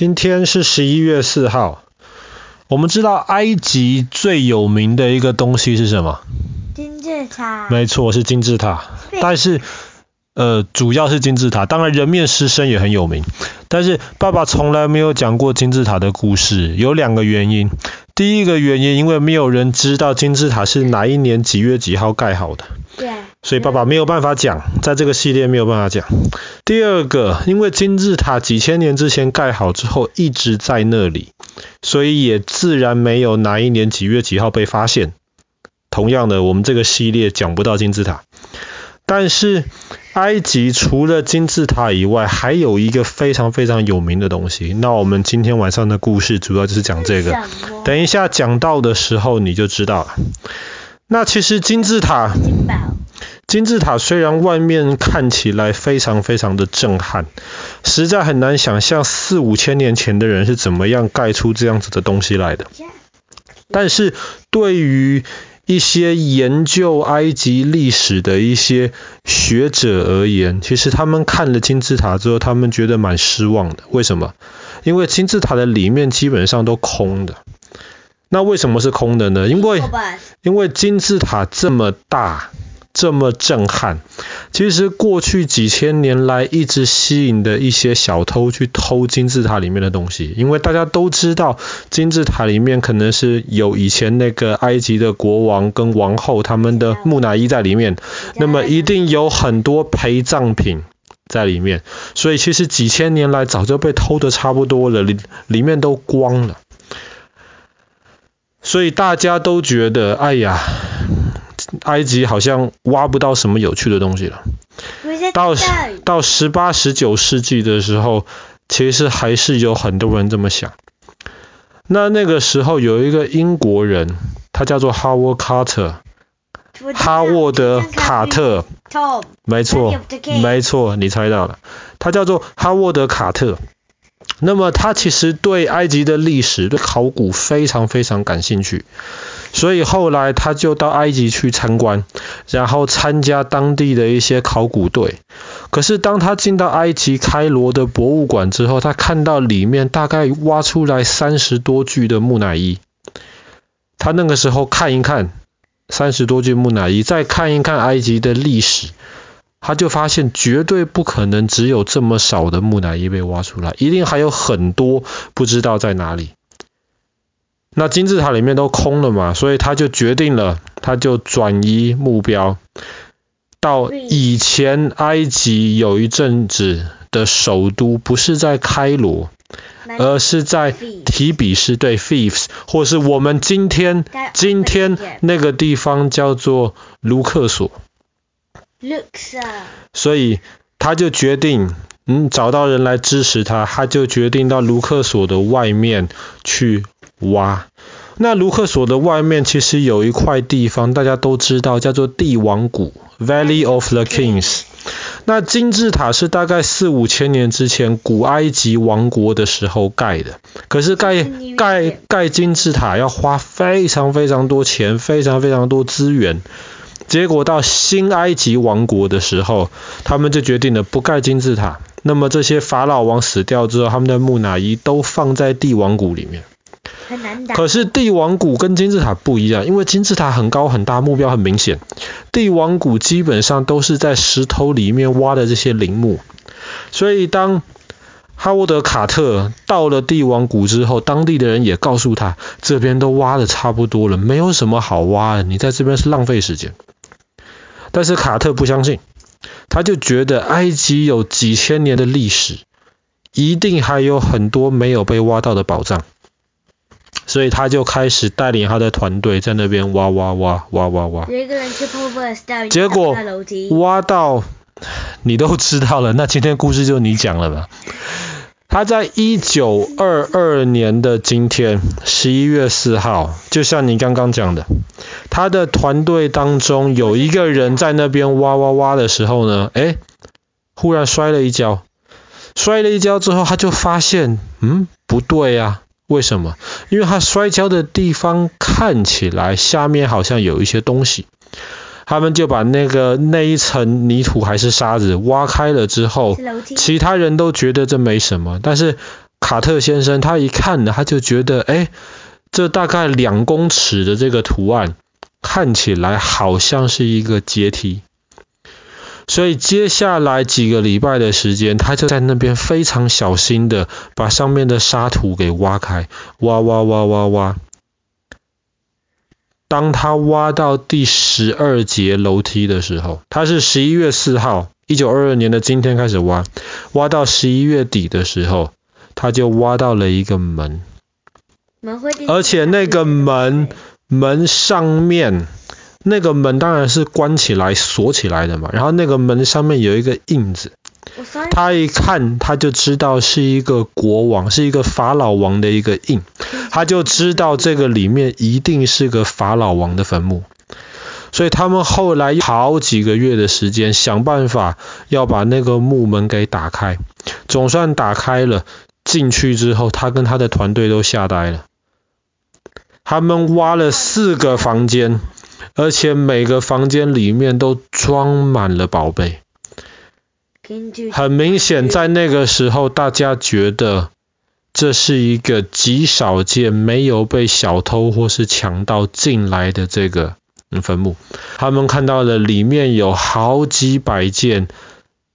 今天是十一月四号。我们知道埃及最有名的一个东西是什么？金字塔。没错，是金字塔。但是，呃，主要是金字塔。当然，人面狮身也很有名。但是，爸爸从来没有讲过金字塔的故事，有两个原因。第一个原因，因为没有人知道金字塔是哪一年几月几号盖好的，对，所以爸爸没有办法讲，在这个系列没有办法讲。第二个，因为金字塔几千年之前盖好之后一直在那里，所以也自然没有哪一年几月几号被发现。同样的，我们这个系列讲不到金字塔，但是。埃及除了金字塔以外，还有一个非常非常有名的东西。那我们今天晚上的故事主要就是讲这个。等一下讲到的时候你就知道了。那其实金字塔，金字塔虽然外面看起来非常非常的震撼，实在很难想象四五千年前的人是怎么样盖出这样子的东西来的。但是对于一些研究埃及历史的一些学者而言，其实他们看了金字塔之后，他们觉得蛮失望的。为什么？因为金字塔的里面基本上都空的。那为什么是空的呢？因为因为金字塔这么大。这么震撼，其实过去几千年来一直吸引的一些小偷去偷金字塔里面的东西，因为大家都知道金字塔里面可能是有以前那个埃及的国王跟王后他们的木乃伊在里面，那么一定有很多陪葬品在里面，所以其实几千年来早就被偷得差不多了，里里面都光了，所以大家都觉得，哎呀。埃及好像挖不到什么有趣的东西了。到到十八、十九世纪的时候，其实还是有很多人这么想。那那个时候有一个英国人，他叫做 Howard Carter，哈沃德卡特。没错，没错，你猜到了，他叫做哈沃德卡特。那么他其实对埃及的历史、对考古非常非常感兴趣。所以后来他就到埃及去参观，然后参加当地的一些考古队。可是当他进到埃及开罗的博物馆之后，他看到里面大概挖出来三十多具的木乃伊。他那个时候看一看三十多具木乃伊，再看一看埃及的历史，他就发现绝对不可能只有这么少的木乃伊被挖出来，一定还有很多不知道在哪里。那金字塔里面都空了嘛，所以他就决定了，他就转移目标，到以前埃及有一阵子的首都不是在开罗，而是在提比斯，对，Thebes，或是我们今天今天那个地方叫做卢克索。所以他就决定，嗯，找到人来支持他，他就决定到卢克索的外面去。挖，那卢克索的外面其实有一块地方，大家都知道叫做帝王谷 （Valley of the Kings）。那金字塔是大概四五千年之前古埃及王国的时候盖的，可是盖盖盖金字塔要花非常非常多钱，非常非常多资源。结果到新埃及王国的时候，他们就决定了不盖金字塔。那么这些法老王死掉之后，他们的木乃伊都放在帝王谷里面。可是帝王谷跟金字塔不一样，因为金字塔很高很大，目标很明显。帝王谷基本上都是在石头里面挖的这些陵墓，所以当哈沃德卡特到了帝王谷之后，当地的人也告诉他，这边都挖的差不多了，没有什么好挖的，你在这边是浪费时间。但是卡特不相信，他就觉得埃及有几千年的历史，一定还有很多没有被挖到的宝藏。所以他就开始带领他的团队在那边挖挖挖挖挖挖。有一个人去瀑布的结果挖到，你都知道了，那今天故事就你讲了吧。他在一九二二年的今天，十一月四号，就像你刚刚讲的，他的团队当中有一个人在那边挖挖挖的时候呢，诶，忽然摔了一跤，摔了一跤之后，他就发现，嗯，不对呀。为什么？因为他摔跤的地方看起来下面好像有一些东西，他们就把那个那一层泥土还是沙子挖开了之后，其他人都觉得这没什么，但是卡特先生他一看呢，他就觉得，哎，这大概两公尺的这个图案，看起来好像是一个阶梯。所以接下来几个礼拜的时间，他就在那边非常小心的把上面的沙土给挖开，挖挖挖挖挖。当他挖到第十二节楼梯的时候，他是十一月四号，一九二二年的今天开始挖，挖到十一月底的时候，他就挖到了一个门，而且那个门门上面。那个门当然是关起来锁起来的嘛，然后那个门上面有一个印子，他一看他就知道是一个国王，是一个法老王的一个印，他就知道这个里面一定是个法老王的坟墓，所以他们后来好几个月的时间想办法要把那个木门给打开，总算打开了，进去之后他跟他的团队都吓呆了，他们挖了四个房间。而且每个房间里面都装满了宝贝。很明显，在那个时候，大家觉得这是一个极少见、没有被小偷或是强盗进来的这个坟墓。他们看到了里面有好几百件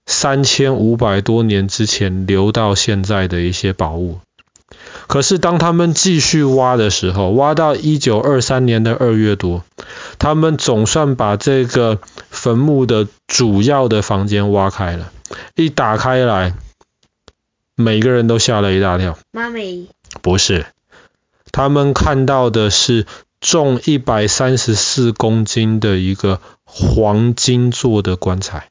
三千五百多年之前留到现在的一些宝物。可是当他们继续挖的时候，挖到一九二三年的二月多，他们总算把这个坟墓的主要的房间挖开了。一打开来，每个人都吓了一大跳。妈咪，不是，他们看到的是重一百三十四公斤的一个黄金做的棺材。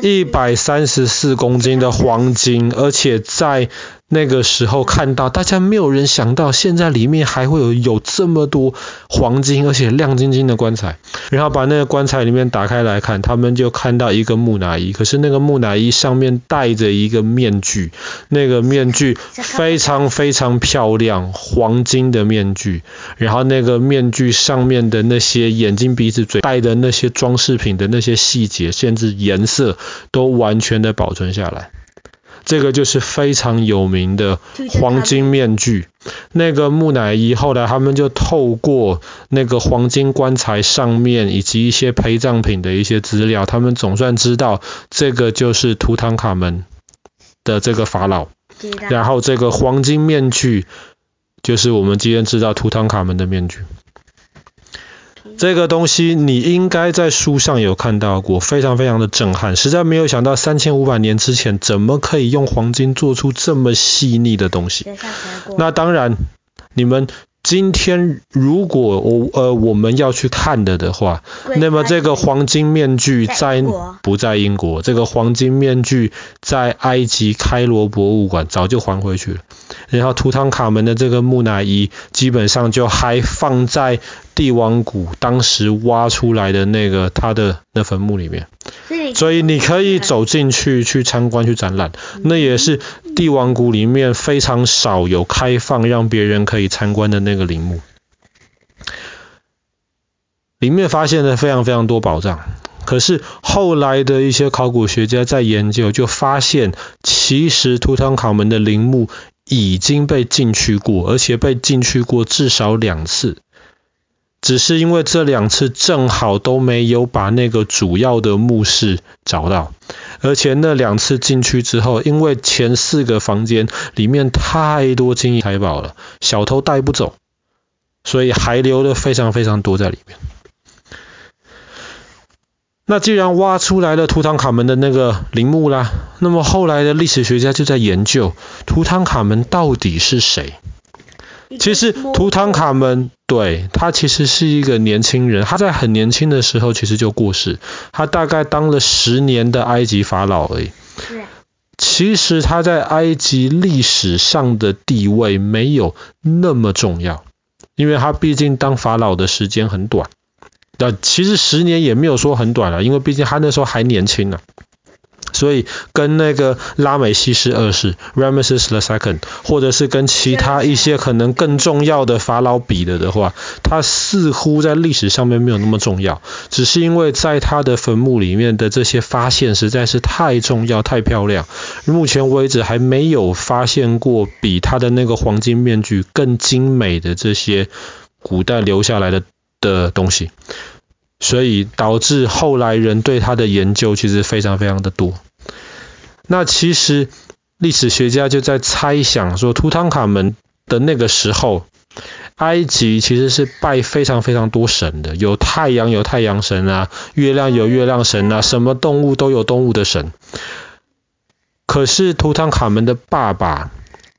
一百三十四公斤的黄金，而且在那个时候看到，大家没有人想到，现在里面还会有有这么多黄金，而且亮晶晶的棺材。然后把那个棺材里面打开来看，他们就看到一个木乃伊，可是那个木乃伊上面戴着一个面具，那个面具非常非常漂亮，黄金的面具。然后那个面具上面的那些眼睛、鼻子、嘴戴的那些装饰品的那些细节，甚至颜色都完全的保存下来。这个就是非常有名的黄金面具。那个木乃伊后来他们就透过那个黄金棺材上面以及一些陪葬品的一些资料，他们总算知道这个就是图坦卡门的这个法老。然后这个黄金面具就是我们今天知道图坦卡门的面具。这个东西你应该在书上有看到过，非常非常的震撼，实在没有想到三千五百年之前怎么可以用黄金做出这么细腻的东西。那当然，你们今天如果我呃我们要去看的的话，那么这个黄金面具在不在英国？这个黄金面具在埃及开罗博物馆早就还回去了。然后图坦卡门的这个木乃伊基本上就还放在帝王谷当时挖出来的那个他的那坟墓里面，所以你可以走进去去参观去展览，那也是帝王谷里面非常少有开放让别人可以参观的那个陵墓，里面发现了非常非常多宝藏，可是后来的一些考古学家在研究就发现，其实图坦卡门的陵墓。已经被进去过，而且被进去过至少两次，只是因为这两次正好都没有把那个主要的墓室找到，而且那两次进去之后，因为前四个房间里面太多金银财宝了，小偷带不走，所以还留了非常非常多在里面。那既然挖出来了图坦卡门的那个陵墓啦，那么后来的历史学家就在研究图坦卡门到底是谁？其实图坦卡门对，他其实是一个年轻人，他在很年轻的时候其实就过世，他大概当了十年的埃及法老而已。其实他在埃及历史上的地位没有那么重要，因为他毕竟当法老的时间很短。那其实十年也没有说很短了，因为毕竟他那时候还年轻呢。所以跟那个拉美西斯二世 Ramesses the Second，或者是跟其他一些可能更重要的法老比了的话，他似乎在历史上面没有那么重要，只是因为在他的坟墓里面的这些发现实在是太重要、太漂亮，目前为止还没有发现过比他的那个黄金面具更精美的这些古代留下来的的东西。所以导致后来人对他的研究其实非常非常的多。那其实历史学家就在猜想说，图坦卡门的那个时候，埃及其实是拜非常非常多神的，有太阳有太阳神啊，月亮有月亮神啊，什么动物都有动物的神。可是图坦卡门的爸爸，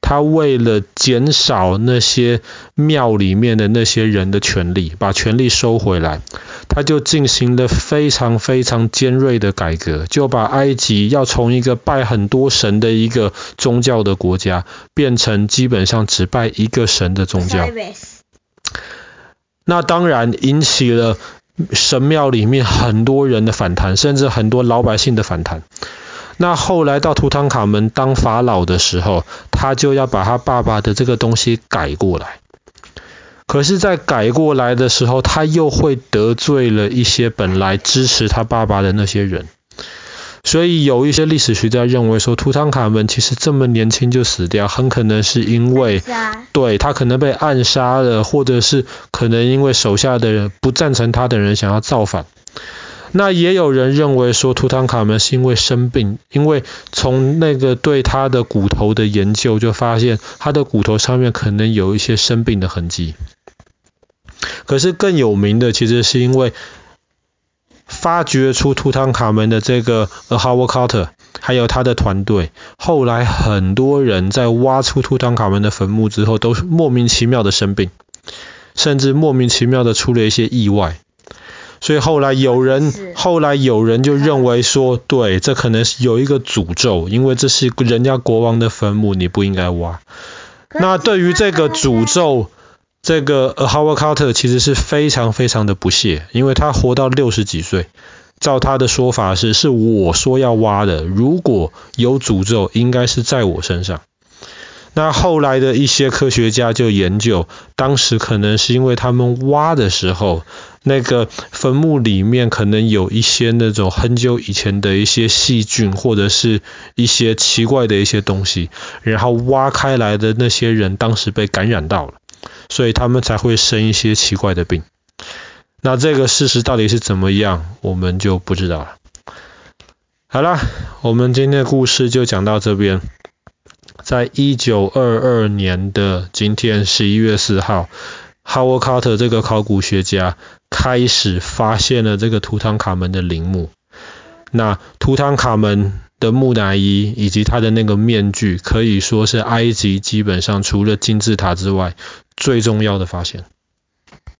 他为了减少那些庙里面的那些人的权力，把权力收回来，他就进行了非常非常尖锐的改革，就把埃及要从一个拜很多神的一个宗教的国家，变成基本上只拜一个神的宗教。那当然引起了神庙里面很多人的反弹，甚至很多老百姓的反弹。那后来到图坦卡门当法老的时候，他就要把他爸爸的这个东西改过来。可是，在改过来的时候，他又会得罪了一些本来支持他爸爸的那些人。所以有一些历史学家认为说，图坦卡门其实这么年轻就死掉，很可能是因为，对，他可能被暗杀了，或者是可能因为手下的人不赞成他的人想要造反。那也有人认为说，图坦卡门是因为生病，因为从那个对他的骨头的研究就发现，他的骨头上面可能有一些生病的痕迹。可是更有名的，其实是因为发掘出图坦卡门的这个 Howard Carter，还有他的团队，后来很多人在挖出图坦卡门的坟墓之后，都莫名其妙的生病，甚至莫名其妙的出了一些意外。所以后来有人，后来有人就认为说，对，这可能是有一个诅咒，因为这是人家国王的坟墓，你不应该挖。那对于这个诅咒，这个 Howard Carter 其实是非常非常的不屑，因为他活到六十几岁，照他的说法是，是我说要挖的，如果有诅咒，应该是在我身上。那后来的一些科学家就研究，当时可能是因为他们挖的时候，那个坟墓里面可能有一些那种很久以前的一些细菌，或者是一些奇怪的一些东西，然后挖开来的那些人当时被感染到了，所以他们才会生一些奇怪的病。那这个事实到底是怎么样，我们就不知道了。好了，我们今天的故事就讲到这边。在一九二二年的今天，十一月四号，Howard Carter 这个考古学家开始发现了这个图坦卡门的陵墓。那图坦卡门的木乃伊以及他的那个面具，可以说是埃及基本上除了金字塔之外最重要的发现。